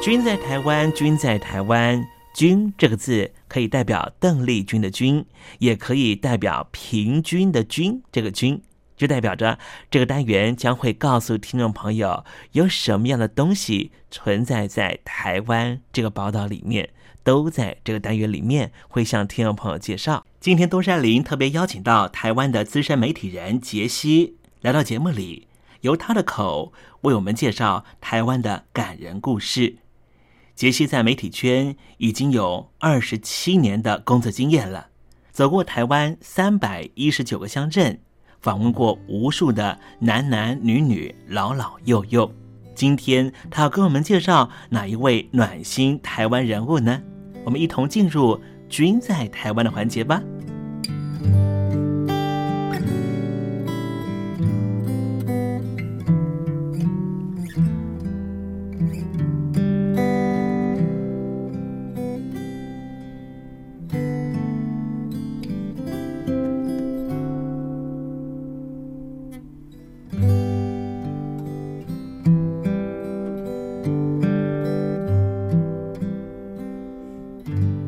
君在台湾，君在台湾。君这个字可以代表邓丽君的君，也可以代表平均的均。这个均就代表着这个单元将会告诉听众朋友有什么样的东西存在在台湾这个宝岛里面，都在这个单元里面会向听众朋友介绍。今天东山林特别邀请到台湾的资深媒体人杰西来到节目里，由他的口为我们介绍台湾的感人故事。杰西在媒体圈已经有二十七年的工作经验了，走过台湾三百一十九个乡镇，访问过无数的男男女女、老老幼幼。今天他要跟我们介绍哪一位暖心台湾人物呢？我们一同进入“君在台湾”的环节吧。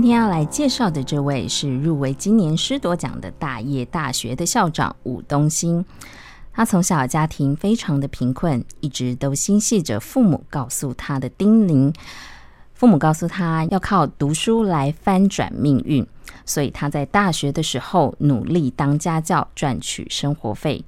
今天要来介绍的这位是入围今年师铎奖的大业大学的校长武东兴。他从小家庭非常的贫困，一直都心系着父母告诉他的叮咛。父母告诉他要靠读书来翻转命运，所以他在大学的时候努力当家教赚取生活费。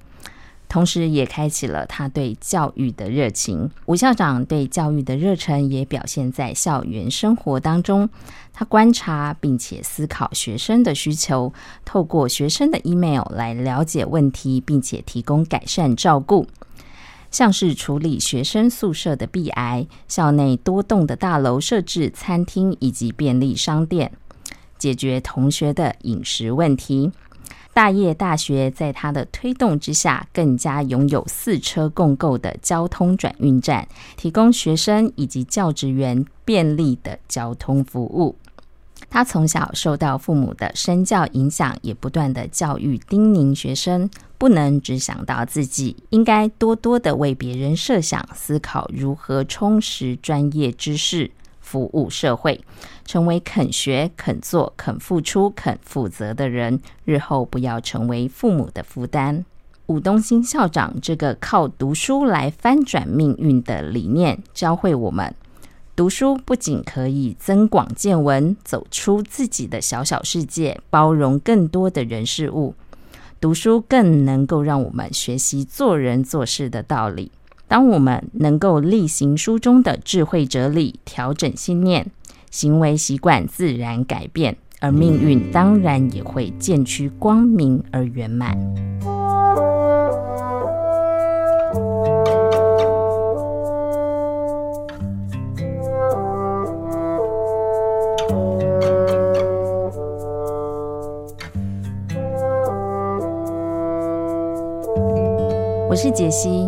同时，也开启了他对教育的热情。吴校长对教育的热忱也表现在校园生活当中。他观察并且思考学生的需求，透过学生的 email 来了解问题，并且提供改善照顾。像是处理学生宿舍的壁癌，校内多栋的大楼设置餐厅以及便利商店，解决同学的饮食问题。大业大学在他的推动之下，更加拥有四车共构的交通转运站，提供学生以及教职员便利的交通服务。他从小受到父母的身教影响，也不断的教育叮咛学生，不能只想到自己，应该多多的为别人设想，思考如何充实专业知识。服务社会，成为肯学、肯做、肯付出、肯负责的人，日后不要成为父母的负担。武东新校长这个靠读书来翻转命运的理念，教会我们：读书不仅可以增广见闻，走出自己的小小世界，包容更多的人事物；读书更能够让我们学习做人做事的道理。当我们能够例行书中的智慧哲理，调整信念，行为习惯自然改变，而命运当然也会渐趋光明而圆满。我是杰西。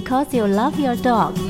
Because you love your dog.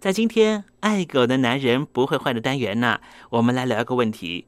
在今天爱狗的男人不会坏的单元呢，我们来聊一个问题。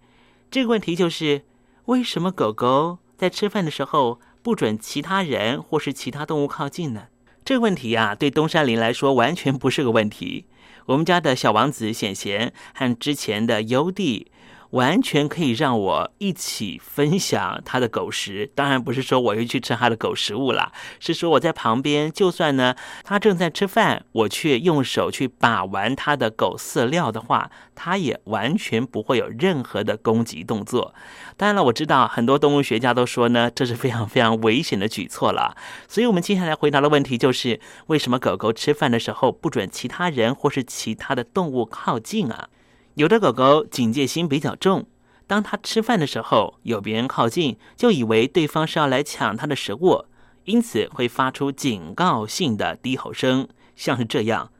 这个问题就是为什么狗狗在吃饭的时候不准其他人或是其他动物靠近呢？这个问题呀、对东山林来说完全不是个问题。我们家的小王子显贤和之前的优弟，完全可以让我一起分享他的狗食。当然不是说我又去吃他的狗食物了，是说我在旁边，就算呢他正在吃饭，我却用手去把玩他的狗饲料的话，他也完全不会有任何的攻击动作。当然了，我知道很多动物学家都说呢，这是非常非常危险的举措了。所以，我们接下来回答的问题就是：为什么狗狗吃饭的时候不准其他人或是其他的动物靠近啊？有的狗狗警戒心比较重，当它吃饭的时候，有别人靠近，就以为对方是要来抢它的食物，因此会发出警告性的低吼声，像是这样，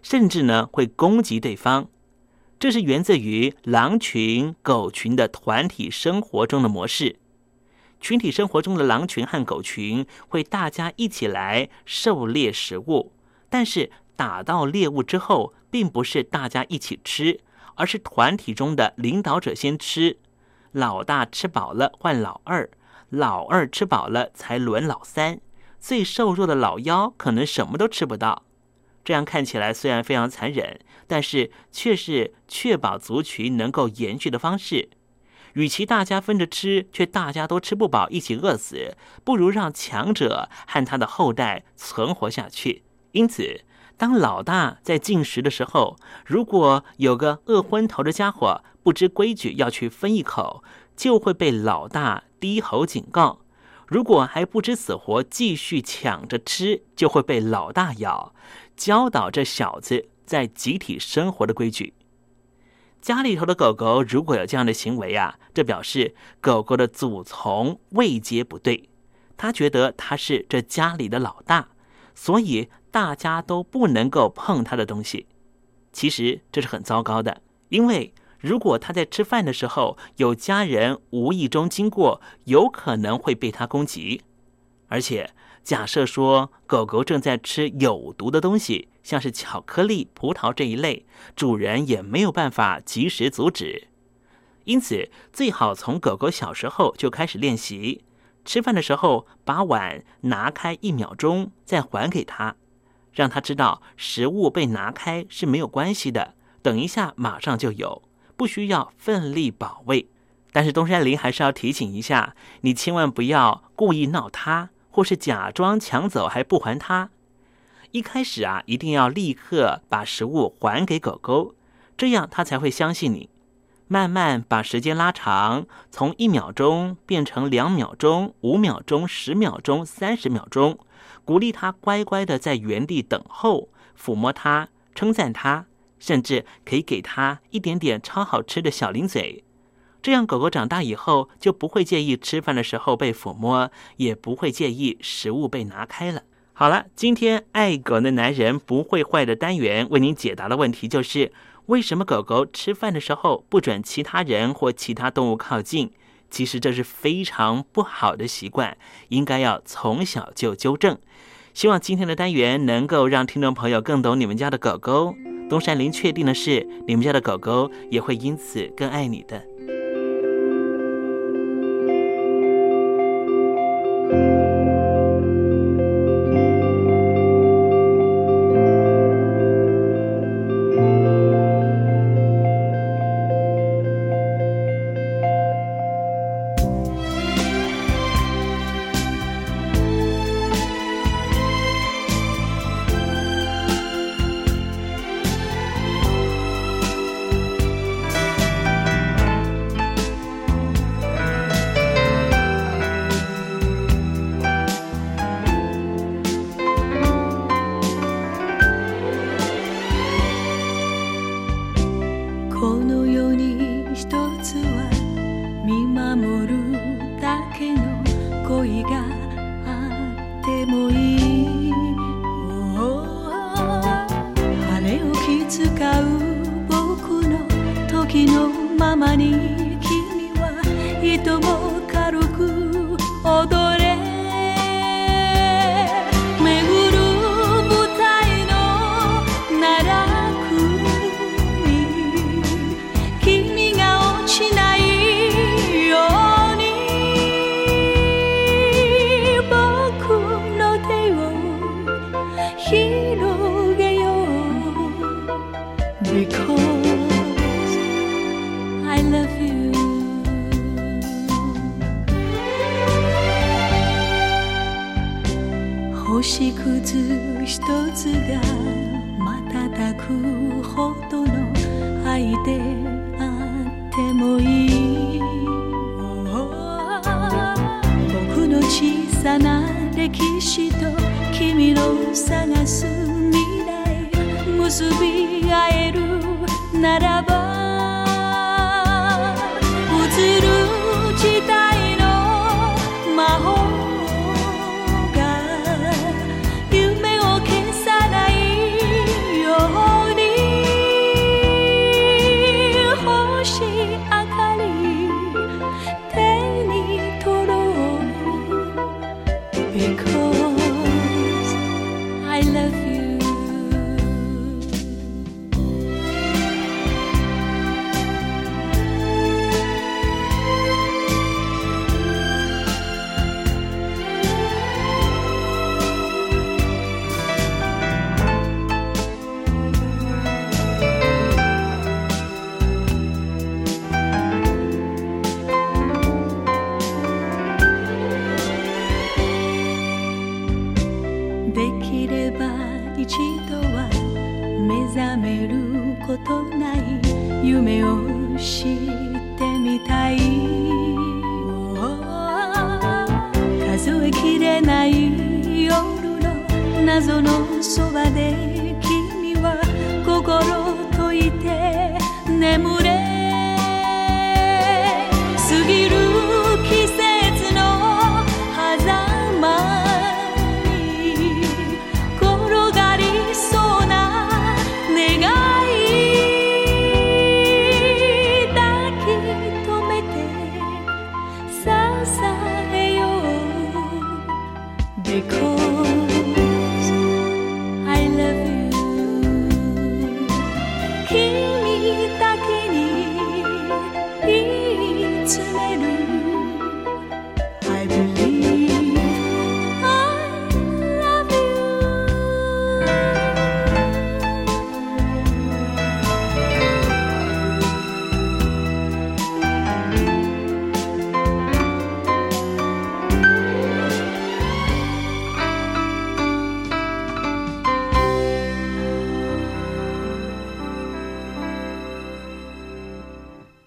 甚至呢会攻击对方。这是源自于狼群、狗群的团体生活中的模式。群体生活中的狼群和狗群会大家一起来狩猎食物，但是打到猎物之后，并不是大家一起吃，而是团体中的领导者先吃，老大吃饱了换老二，老二吃饱了才轮老三。最瘦弱的老幺可能什么都吃不到。这样看起来虽然非常残忍，但是却是确保族群能够延续的方式。与其大家分着吃，却大家都吃不饱，一起饿死，不如让强者和他的后代存活下去。因此，当老大在进食的时候，如果有个饿昏头的家伙不知规矩要去分一口，就会被老大低吼警告。如果还不知死活继续抢着吃，就会被老大咬，教导这小子在集体生活的规矩。家里头的狗狗如果有这样的行为啊，这表示狗狗的祖从位阶不对，他觉得他是这家里的老大，所以大家都不能够碰他的东西。其实这是很糟糕的，因为如果他在吃饭的时候有家人无意中经过，有可能会被他攻击。而且假设说狗狗正在吃有毒的东西，像是巧克力、葡萄这一类，主人也没有办法及时阻止。因此，最好从狗狗小时候就开始练习，吃饭的时候把碗拿开一秒钟，再还给他，让他知道食物被拿开是没有关系的，等一下马上就有，不需要奋力保卫。但是东山林还是要提醒一下，你千万不要故意闹他，或是假装抢走还不还他。一开始啊，一定要立刻把食物还给狗狗，这样它才会相信你。慢慢把时间拉长，从一秒钟变成两秒钟、五秒钟、十秒钟、三十秒钟，鼓励它乖乖的在原地等候，抚摸它，称赞它，甚至可以给它一点点超好吃的小零嘴。这样，狗狗长大以后就不会介意吃饭的时候被抚摸，也不会介意食物被拿开了。好了，今天爱狗的男人不会坏的单元为您解答的问题就是：为什么狗狗吃饭的时候不准其他人或其他动物靠近？其实这是非常不好的习惯，应该要从小就纠正。希望今天的单元能够让听众朋友更懂你们家的狗狗。东山林确定的是，你们家的狗狗也会因此更爱你的。because I love you.「星屑ひとつが瞬くほどの愛であってもいい」「僕の小さな歴史と君を探す」結び合えるならば